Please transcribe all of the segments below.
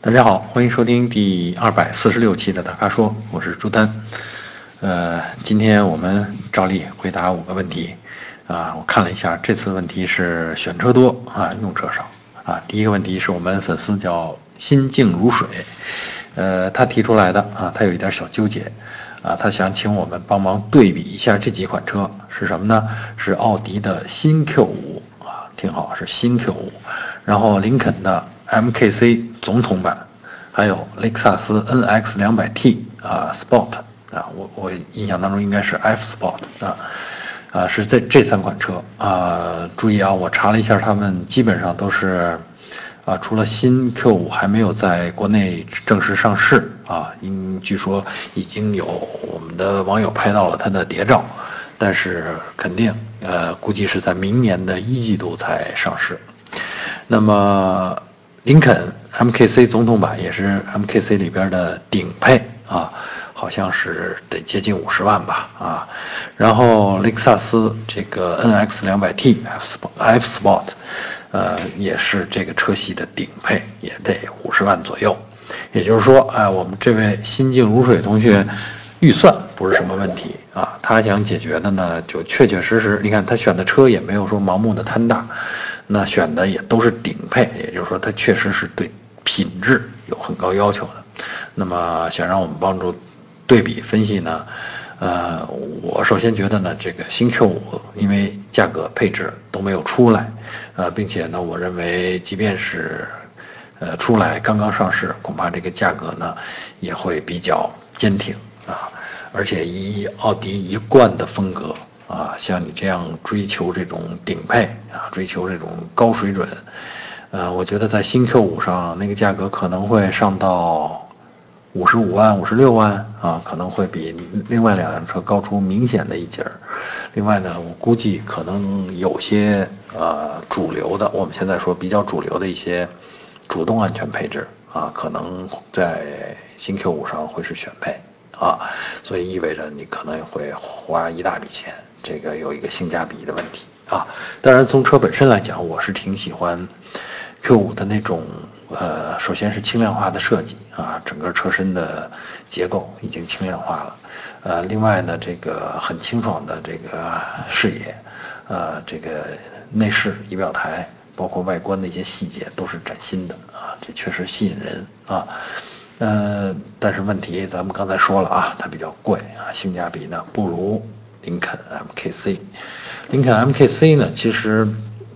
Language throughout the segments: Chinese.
大家好，欢迎收听第二百四十六期的大咖说，我是朱丹。呃，今天我们照例回答五个问题。啊，我看了一下，这次问题是选车多啊，用车少啊。第一个问题是我们粉丝叫心静如水，呃，他提出来的啊，他有一点小纠结啊，他想请我们帮忙对比一下这几款车是什么呢？是奥迪的新 Q 五啊，挺好，是新 Q 五，然后林肯的 MKC 总统版，还有雷克萨斯 NX 两百 T 啊 Sport 啊，我我印象当中应该是 F Sport 啊。啊，是这这三款车啊，注意啊，我查了一下，他们基本上都是，啊，除了新 Q 五还没有在国内正式上市啊，因据说已经有我们的网友拍到了它的谍照，但是肯定呃，估计是在明年的一季度才上市。那么林肯 MKC 总统版也是 MKC 里边的顶配啊。好像是得接近五十万吧，啊，然后雷克萨斯这个 NX 两百 T F F Sport，呃，也是这个车系的顶配，也得五十万左右。也就是说，哎，我们这位心静如水同学，预算不是什么问题啊，他想解决的呢，就确确实实，你看他选的车也没有说盲目的贪大，那选的也都是顶配，也就是说，它确实是对品质有很高要求的。那么想让我们帮助。对比分析呢，呃，我首先觉得呢，这个新 Q 五因为价格配置都没有出来，呃，并且呢，我认为即便是，呃，出来刚刚上市，恐怕这个价格呢也会比较坚挺啊，而且以奥迪一贯的风格啊，像你这样追求这种顶配啊，追求这种高水准，呃，我觉得在新 Q 五上那个价格可能会上到。五十五万、五十六万啊，可能会比另外两辆车高出明显的一截儿。另外呢，我估计可能有些呃主流的，我们现在说比较主流的一些主动安全配置啊，可能在新 Q 五上会是选配啊，所以意味着你可能也会花一大笔钱，这个有一个性价比的问题啊。当然，从车本身来讲，我是挺喜欢 Q 五的那种。呃，首先是轻量化的设计啊，整个车身的结构已经轻量化了。呃，另外呢，这个很清爽的这个视野，呃，这个内饰、仪表台，包括外观的一些细节都是崭新的啊，这确实吸引人啊。呃，但是问题咱们刚才说了啊，它比较贵啊，性价比呢不如林肯 MKC。林肯 MKC 呢，其实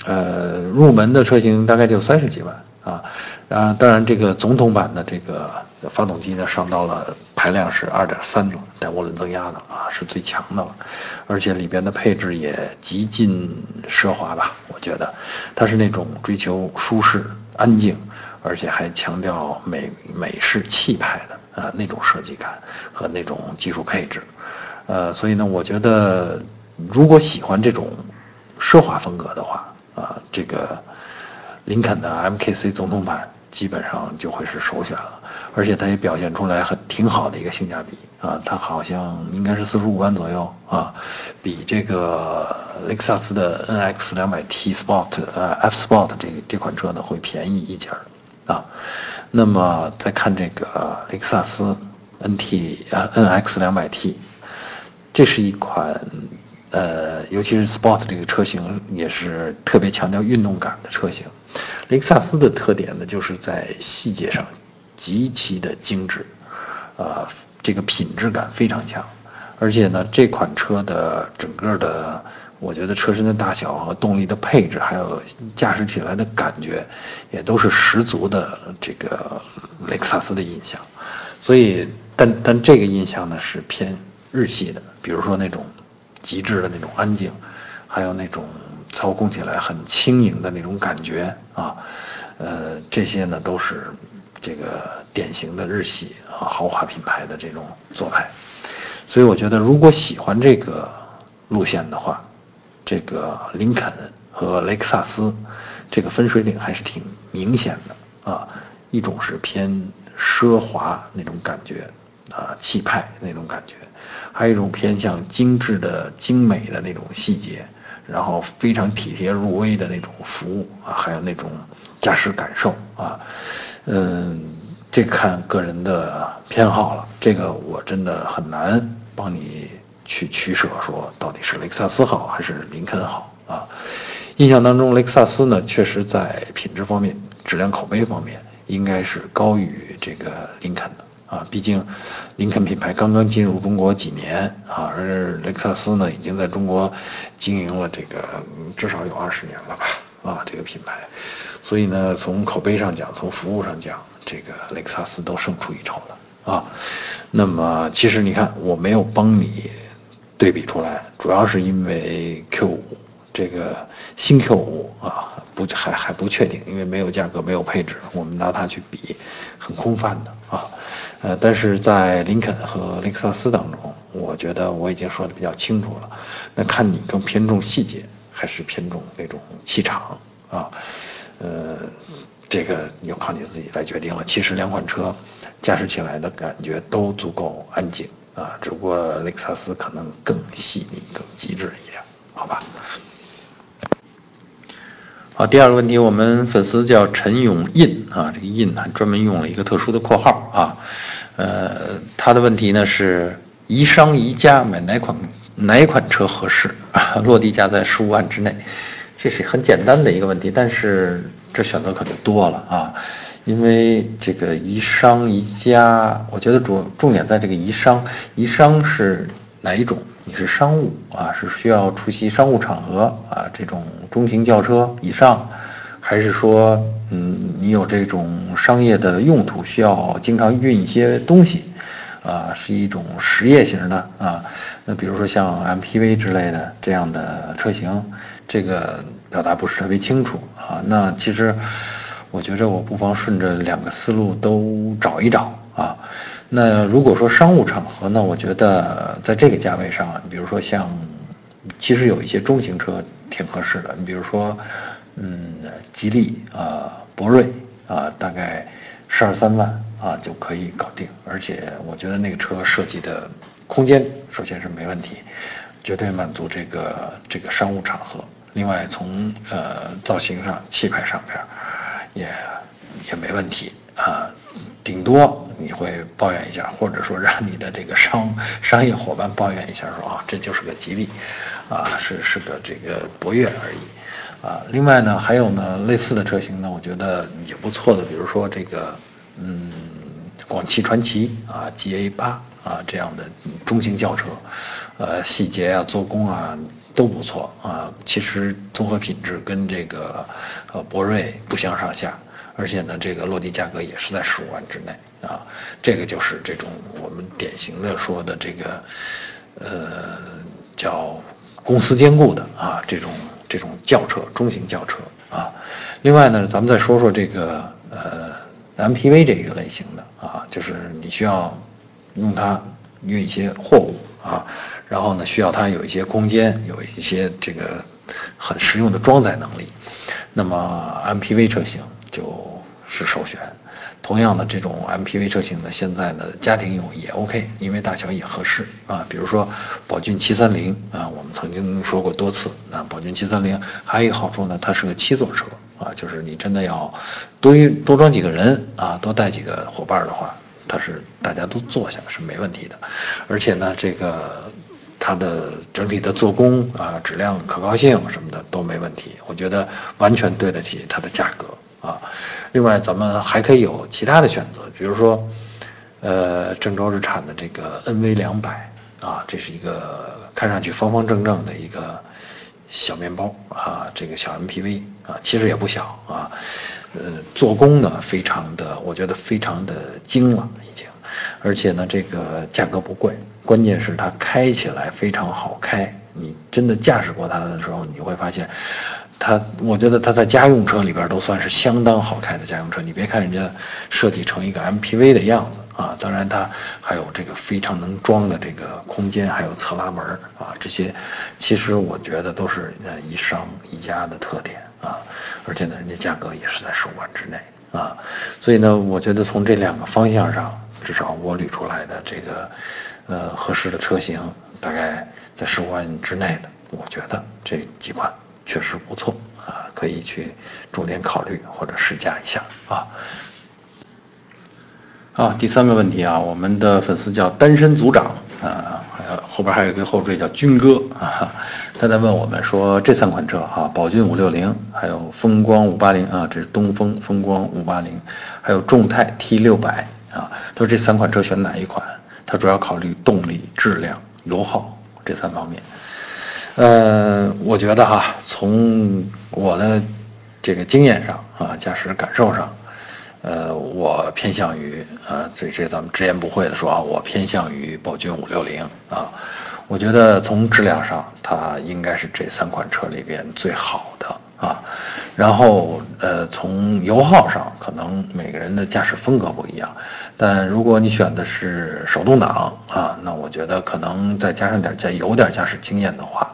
呃入门的车型大概就三十几万。啊，啊，当然，这个总统版的这个发动机呢，上到了排量是二点三了，带涡轮增压的啊，是最强的了，而且里边的配置也极尽奢华吧？我觉得，它是那种追求舒适、安静，而且还强调美美式气派的啊那种设计感和那种技术配置，呃，所以呢，我觉得如果喜欢这种奢华风格的话，啊，这个。林肯的 MKC 总统版基本上就会是首选了，而且它也表现出来很挺好的一个性价比啊，它好像应该是四十五万左右啊，比这个雷克萨斯的 NX 两百 T Sport 呃 F Sport 这这款车呢会便宜一截儿啊。那么再看这个雷克萨斯 NT 呃 NX 两百 T，这是一款。呃，尤其是 Sport 这个车型也是特别强调运动感的车型。雷克萨斯的特点呢，就是在细节上极其的精致，啊，这个品质感非常强。而且呢，这款车的整个的，我觉得车身的大小和动力的配置，还有驾驶起来的感觉，也都是十足的这个雷克萨斯的印象。所以，但但这个印象呢是偏日系的，比如说那种。极致的那种安静，还有那种操控起来很轻盈的那种感觉啊，呃，这些呢都是这个典型的日系啊豪华品牌的这种做派，所以我觉得如果喜欢这个路线的话，这个林肯和雷克萨斯这个分水岭还是挺明显的啊，一种是偏奢华那种感觉啊气派那种感觉。还有一种偏向精致的、精美的那种细节，然后非常体贴入微的那种服务啊，还有那种驾驶感受啊，嗯，这看个人的偏好了，这个我真的很难帮你去取舍，说到底是雷克萨斯好还是林肯好啊？印象当中，雷克萨斯呢，确实在品质方面、质量口碑方面，应该是高于这个林肯的。啊，毕竟，林肯品牌刚刚进入中国几年啊，而雷克萨斯呢，已经在中国经营了这个至少有二十年了吧？啊，这个品牌，所以呢，从口碑上讲，从服务上讲，这个雷克萨斯都胜出一筹了啊。那么，其实你看，我没有帮你对比出来，主要是因为 Q5 这个新 Q5 啊，不还还不确定，因为没有价格，没有配置，我们拿它去比，很空泛的啊。呃，但是在林肯和雷克萨斯当中，我觉得我已经说的比较清楚了。那看你更偏重细节，还是偏重那种气场啊？呃，这个要靠你自己来决定了。其实两款车驾驶起来的感觉都足够安静啊，只不过雷克萨斯可能更细腻、更极致一点，好吧？好，第二个问题，我们粉丝叫陈永印啊，这个印还专门用了一个特殊的括号啊，呃，他的问题呢是宜商宜家买哪款哪款车合适啊？落地价在十五万之内，这是很简单的一个问题，但是这选择可就多了啊，因为这个宜商宜家，我觉得主重点在这个宜商，宜商是哪一种？你是商务啊，是需要出席商务场合啊，这种中型轿车以上，还是说，嗯，你有这种商业的用途，需要经常运一些东西，啊，是一种实业型的啊。那比如说像 MPV 之类的这样的车型，这个表达不是特别清楚啊。那其实，我觉着我不妨顺着两个思路都找一找啊。那如果说商务场合呢，我觉得在这个价位上，比如说像，其实有一些中型车挺合适的。你比如说，嗯，吉利啊，博瑞啊，大概十二三万啊就可以搞定。而且我觉得那个车设计的空间首先是没问题，绝对满足这个这个商务场合。另外从呃造型上、气派上边也也没问题啊。顶多你会抱怨一下，或者说让你的这个商商业伙伴抱怨一下，说啊，这就是个吉利，啊，是是个这个博越而已，啊，另外呢，还有呢类似的车型呢，我觉得也不错的，比如说这个，嗯，广汽传祺啊，GA 八啊这样的中型轿车，呃，细节啊，做工啊都不错啊，其实综合品质跟这个呃博瑞不相上下。而且呢，这个落地价格也是在十五万之内啊，这个就是这种我们典型的说的这个，呃，叫公司兼顾的啊，这种这种轿车，中型轿车啊。另外呢，咱们再说说这个呃 MPV 这一个类型的啊，就是你需要用它运一些货物啊，然后呢，需要它有一些空间，有一些这个很实用的装载能力。那么 MPV 车型。就是首选，同样的这种 MPV 车型呢，现在的家庭用也 OK，因为大小也合适啊。比如说宝骏七三零啊，我们曾经说过多次啊，宝骏七三零还有一个好处呢，它是个七座车啊，就是你真的要多多装几个人啊，多带几个伙伴的话，它是大家都坐下是没问题的，而且呢，这个它的整体的做工啊、质量可靠性什么的都没问题，我觉得完全对得起它的价格。啊，另外咱们还可以有其他的选择，比如说，呃，郑州日产的这个 NV 两百啊，这是一个看上去方方正正的一个小面包啊，这个小 MPV 啊，其实也不小啊，呃，做工呢非常的，我觉得非常的精了已经，而且呢这个价格不贵，关键是它开起来非常好开，你真的驾驶过它的时候，你会发现。它，我觉得它在家用车里边都算是相当好开的家用车。你别看人家设计成一个 MPV 的样子啊，当然它还有这个非常能装的这个空间，还有侧拉门啊，这些其实我觉得都是呃一商一家的特点啊。而且呢，人家价格也是在十五万之内啊，所以呢，我觉得从这两个方向上，至少我捋出来的这个呃合适的车型，大概在十五万之内的，我觉得这几款。确实不错啊，可以去重点考虑或者试驾一下啊。好，第三个问题啊，我们的粉丝叫单身组长啊，还有后边还有一个后缀叫军哥啊，他在问我们说这三款车哈，宝骏五六零，还有风光五八零啊，这是东风风光五八零，还有众泰 T 六百啊，他说这三款车选哪一款？他主要考虑动力、质量、油耗这三方面。呃，我觉得哈，从我的这个经验上啊，驾驶感受上。呃，我偏向于啊，这这咱们直言不讳的说啊，我偏向于宝骏五六零啊。我觉得从质量上，它应该是这三款车里边最好的啊。然后呃，从油耗上，可能每个人的驾驶风格不一样。但如果你选的是手动挡啊，那我觉得可能再加上点加有点驾驶经验的话，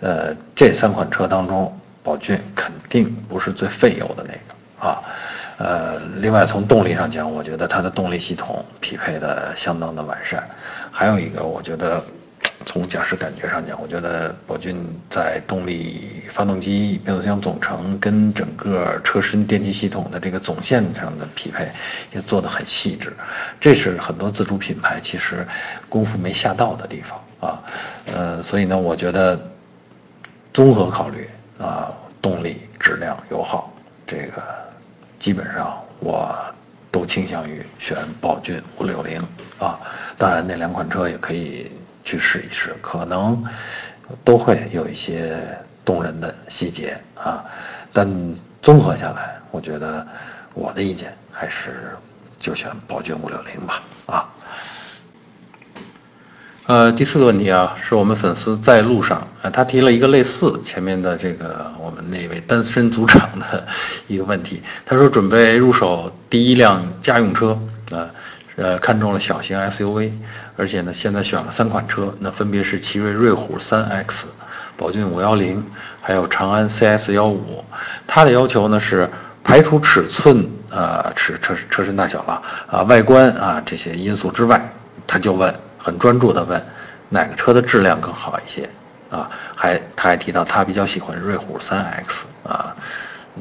呃，这三款车当中，宝骏肯定不是最费油的那个啊。呃，另外从动力上讲，我觉得它的动力系统匹配的相当的完善。还有一个，我觉得从驾驶感觉上讲，我觉得宝骏在动力、发动机、变速箱总成跟整个车身电气系统的这个总线上的匹配也做得很细致。这是很多自主品牌其实功夫没下到的地方啊。呃，所以呢，我觉得综合考虑啊，动力、质量、油耗这个。基本上我都倾向于选宝骏五六零啊，当然那两款车也可以去试一试，可能都会有一些动人的细节啊，但综合下来，我觉得我的意见还是就选宝骏五六零吧啊。呃，第四个问题啊，是我们粉丝在路上啊，他提了一个类似前面的这个我们那位单身组长的一个问题。他说准备入手第一辆家用车啊，呃看中了小型 SUV，而且呢，现在选了三款车，那分别是奇瑞瑞虎 3X、宝骏510，还有长安 CS15。他的要求呢是排除尺寸啊、尺车车身大小了啊、外观啊这些因素之外，他就问。很专注地问，哪个车的质量更好一些？啊，还他还提到他比较喜欢瑞虎 3X 啊，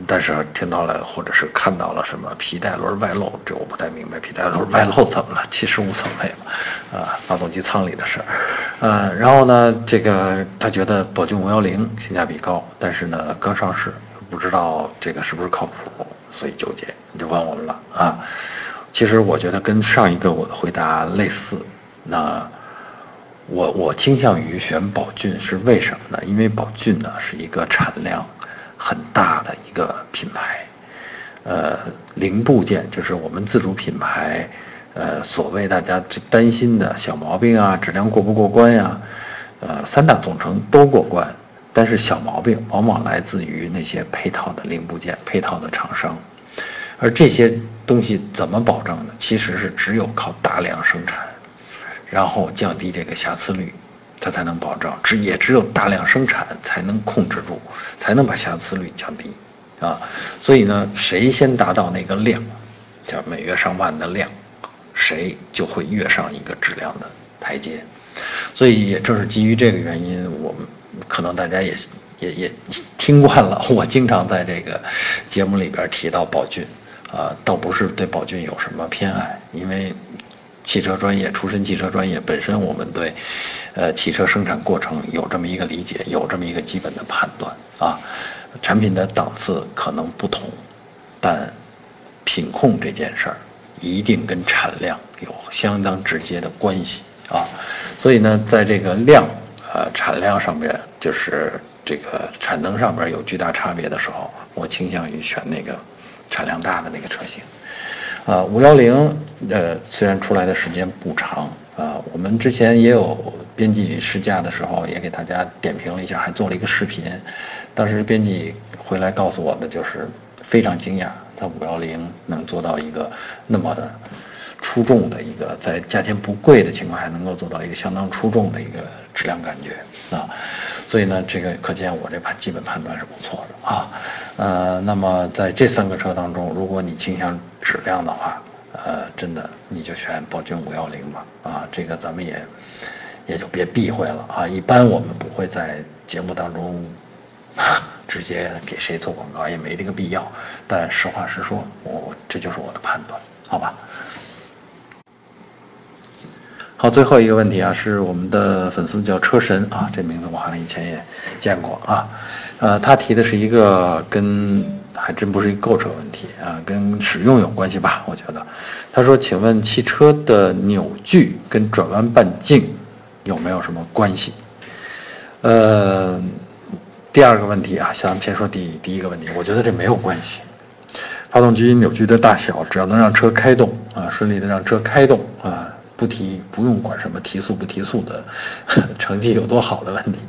但是听到了或者是看到了什么皮带轮外露，这我不太明白，皮带轮外露怎么了？其实无所谓，啊，发动机舱里的事儿，啊，然后呢，这个他觉得宝骏510性价比高，但是呢刚上市，不知道这个是不是靠谱，所以纠结，你就问我们了啊。其实我觉得跟上一个我的回答类似。那我我倾向于选宝骏是为什么呢？因为宝骏呢是一个产量很大的一个品牌，呃，零部件就是我们自主品牌，呃，所谓大家最担心的小毛病啊，质量过不过关呀，呃，三大总成都过关，但是小毛病往往来自于那些配套的零部件、配套的厂商，而这些东西怎么保证呢？其实是只有靠大量生产。然后降低这个瑕疵率，它才能保证。只也只有大量生产才能控制住，才能把瑕疵率降低，啊，所以呢，谁先达到那个量，叫每月上万的量，谁就会跃上一个质量的台阶。所以也正是基于这个原因，我们可能大家也也也听惯了，我经常在这个节目里边提到宝骏，啊，倒不是对宝骏有什么偏爱，因为。汽车专业出身，汽车专业本身，我们对，呃，汽车生产过程有这么一个理解，有这么一个基本的判断啊。产品的档次可能不同，但品控这件事儿一定跟产量有相当直接的关系啊。所以呢，在这个量，呃，产量上面，就是这个产能上面有巨大差别的时候，我倾向于选那个产量大的那个车型。啊，五幺零，呃，虽然出来的时间不长啊，我们之前也有编辑试驾的时候，也给大家点评了一下，还做了一个视频。当时编辑回来告诉我的就是非常惊讶，它五幺零能做到一个那么出众的一个，在价钱不贵的情况下，能够做到一个相当出众的一个质量感觉啊。所以呢，这个可见我这判基本判断是不错的啊。呃，那么在这三个车当中，如果你倾向质量的话，呃，真的你就选宝骏五幺零吧。啊，这个咱们也也就别避讳了啊。一般我们不会在节目当中 直接给谁做广告，也没这个必要。但实话实说，我这就是我的判断，好吧？好，最后一个问题啊，是我们的粉丝叫车神啊，这名字我好像以前也见过啊。呃，他提的是一个跟还真不是一个购车问题啊，跟使用有关系吧？我觉得，他说，请问汽车的扭矩跟转弯半径有没有什么关系？呃，第二个问题啊，咱们先说第第一个问题，我觉得这没有关系。发动机扭矩的大小，只要能让车开动啊，顺利的让车开动啊。不提，不用管什么提速不提速的 成绩有多好的问题，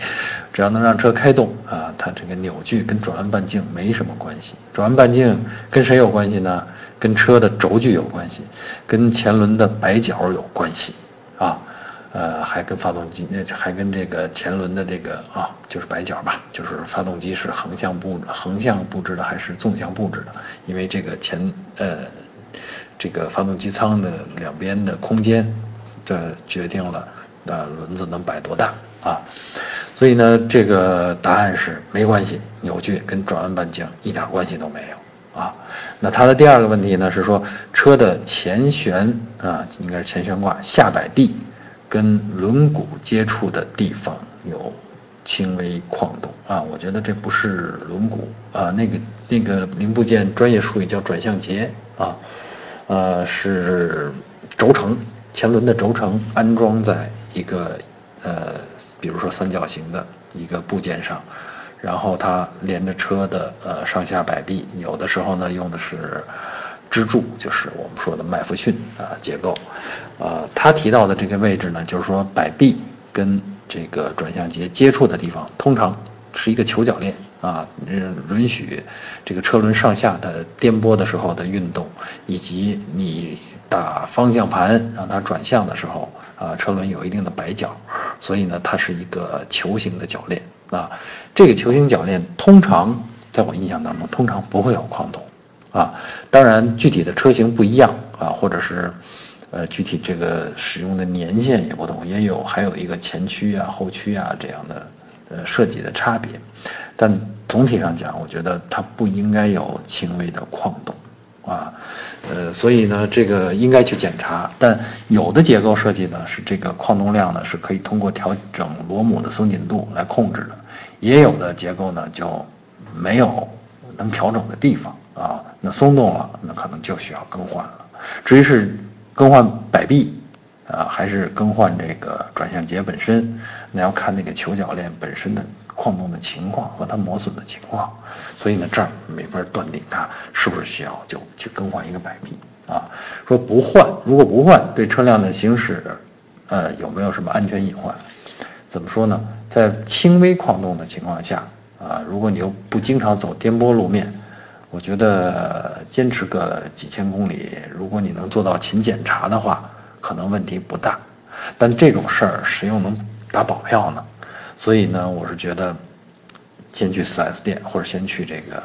只要能让车开动啊，它这个扭矩跟转弯半径没什么关系。转弯半径跟谁有关系呢？跟车的轴距有关系，跟前轮的摆角有关系啊，呃，还跟发动机，那还跟这个前轮的这个啊，就是摆角吧，就是发动机是横向布横向布置的还是纵向布置的？因为这个前呃。这个发动机舱的两边的空间，这决定了那轮子能摆多大啊？所以呢，这个答案是没关系，扭矩跟转弯半径一点关系都没有啊。那它的第二个问题呢是说，车的前悬啊，应该是前悬挂下摆臂跟轮毂接触的地方有轻微晃动啊。我觉得这不是轮毂啊，那个那个零部件专业术语叫转向节啊。呃，是轴承，前轮的轴承安装在一个呃，比如说三角形的一个部件上，然后它连着车的呃上下摆臂，有的时候呢用的是支柱，就是我们说的麦弗逊啊结构，呃，他提到的这个位置呢，就是说摆臂跟这个转向节接触的地方，通常是一个球铰链。啊，嗯，允许这个车轮上下的颠簸的时候的运动，以及你打方向盘让它转向的时候，啊，车轮有一定的摆角，所以呢，它是一个球形的铰链啊。这个球形铰链通常在我印象当中，通常不会有矿洞啊。当然，具体的车型不一样啊，或者是呃，具体这个使用的年限也不同，也有还有一个前驱啊、后驱啊这样的。呃，设计的差别，但总体上讲，我觉得它不应该有轻微的矿洞，啊，呃，所以呢，这个应该去检查。但有的结构设计呢，是这个矿洞量呢是可以通过调整螺母的松紧度来控制的，也有的结构呢就没有能调整的地方啊，那松动了，那可能就需要更换了。至于是更换摆臂。啊，还是更换这个转向节本身，那要看那个球铰链本身的矿洞的情况和它磨损的情况，所以呢，这儿没法断定它是不是需要就去更换一个摆臂啊。说不换，如果不换，对车辆的行驶，呃，有没有什么安全隐患？怎么说呢？在轻微矿洞的情况下，啊，如果你又不经常走颠簸路面，我觉得坚持个几千公里，如果你能做到勤检查的话。可能问题不大，但这种事儿谁又能打保票呢？所以呢，我是觉得，先去 4S 店或者先去这个，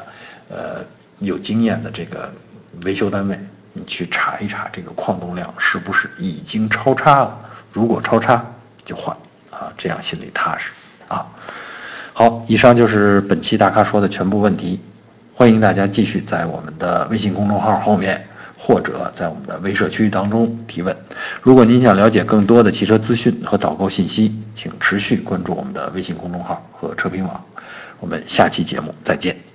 呃，有经验的这个维修单位，你去查一查这个矿洞量是不是已经超差了。如果超差，就换啊，这样心里踏实啊。好，以上就是本期大咖说的全部问题，欢迎大家继续在我们的微信公众号后面。或者在我们的微社区当中提问。如果您想了解更多的汽车资讯和导购信息，请持续关注我们的微信公众号和车评网。我们下期节目再见。